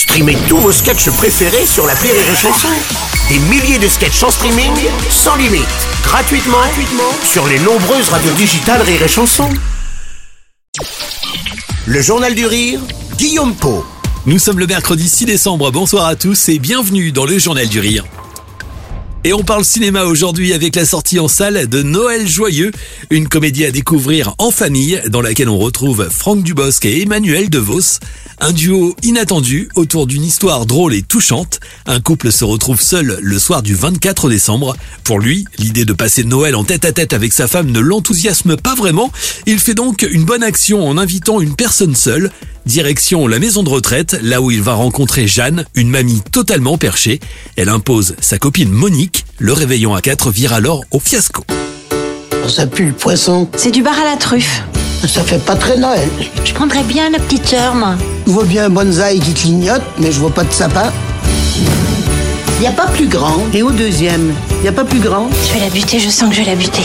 Streamez tous vos sketchs préférés sur la Rire et Chanson. Des milliers de sketchs en streaming, sans limite, gratuitement, gratuitement sur les nombreuses radios digitales Rire et Chanson. Le Journal du Rire, Guillaume Po. Nous sommes le mercredi 6 décembre, bonsoir à tous et bienvenue dans le Journal du Rire. Et on parle cinéma aujourd'hui avec la sortie en salle de Noël Joyeux, une comédie à découvrir en famille dans laquelle on retrouve Franck Dubosc et Emmanuel DeVos. Un duo inattendu autour d'une histoire drôle et touchante. Un couple se retrouve seul le soir du 24 décembre. Pour lui, l'idée de passer Noël en tête à tête avec sa femme ne l'enthousiasme pas vraiment. Il fait donc une bonne action en invitant une personne seule. Direction la maison de retraite, là où il va rencontrer Jeanne, une mamie totalement perchée. Elle impose sa copine Monique. Le réveillon à 4 vire alors au fiasco. Ça pue le poisson. C'est du bar à la truffe. Ça fait pas très Noël. Je prendrais bien la petite sœur, moi. Je vois bien un bonsaï qui clignote, mais je vois pas de sapin. Y a pas plus grand. Et au deuxième, y a pas plus grand. Je vais la buter, je sens que je vais la buter.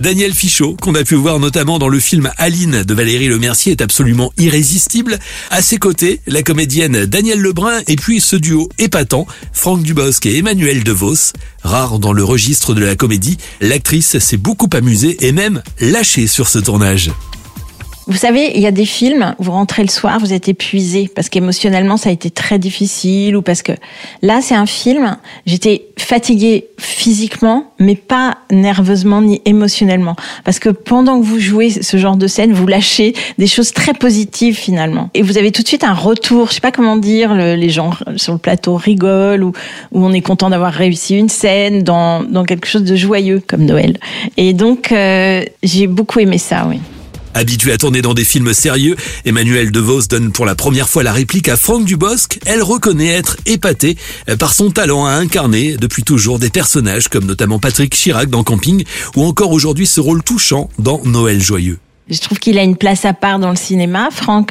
Daniel Fichot, qu'on a pu voir notamment dans le film Aline de Valérie Lemercier, est absolument irrésistible. À ses côtés, la comédienne Danielle Lebrun et puis ce duo épatant, Franck Dubosc et Emmanuel DeVos. Rare dans le registre de la comédie, l'actrice s'est beaucoup amusée et même lâchée sur ce tournage. Vous savez, il y a des films, vous rentrez le soir, vous êtes épuisé parce qu'émotionnellement ça a été très difficile ou parce que là c'est un film, j'étais fatiguée physiquement mais pas nerveusement ni émotionnellement parce que pendant que vous jouez ce genre de scène, vous lâchez des choses très positives finalement et vous avez tout de suite un retour, je sais pas comment dire, les gens sur le plateau rigolent ou, on est content d'avoir réussi une scène dans, dans quelque chose de joyeux comme Noël. Et donc euh, j'ai beaucoup aimé ça, oui. Habitué à tourner dans des films sérieux, Emmanuel DeVos donne pour la première fois la réplique à Franck Dubosc. Elle reconnaît être épatée par son talent à incarner depuis toujours des personnages comme notamment Patrick Chirac dans Camping ou encore aujourd'hui ce rôle touchant dans Noël joyeux. Je trouve qu'il a une place à part dans le cinéma, Franck.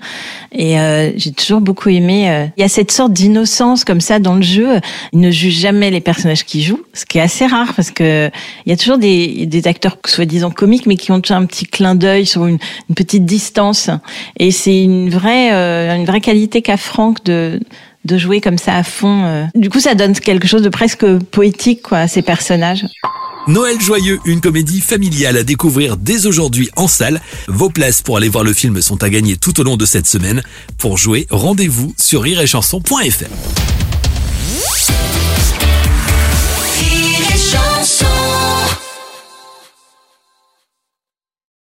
Et euh, j'ai toujours beaucoup aimé. Euh, il y a cette sorte d'innocence comme ça dans le jeu. Il ne juge jamais les personnages qu'il joue, ce qui est assez rare parce que il y a toujours des, des acteurs soi-disant comiques, mais qui ont toujours un petit clin d'œil sur une, une, petite distance. Et c'est une vraie, euh, une vraie qualité qu'a Franck de de jouer comme ça à fond. Du coup, ça donne quelque chose de presque poétique quoi, à ces personnages. Noël joyeux, une comédie familiale à découvrir dès aujourd'hui en salle. Vos places pour aller voir le film sont à gagner tout au long de cette semaine. Pour jouer, rendez-vous sur rireetchanson.fr.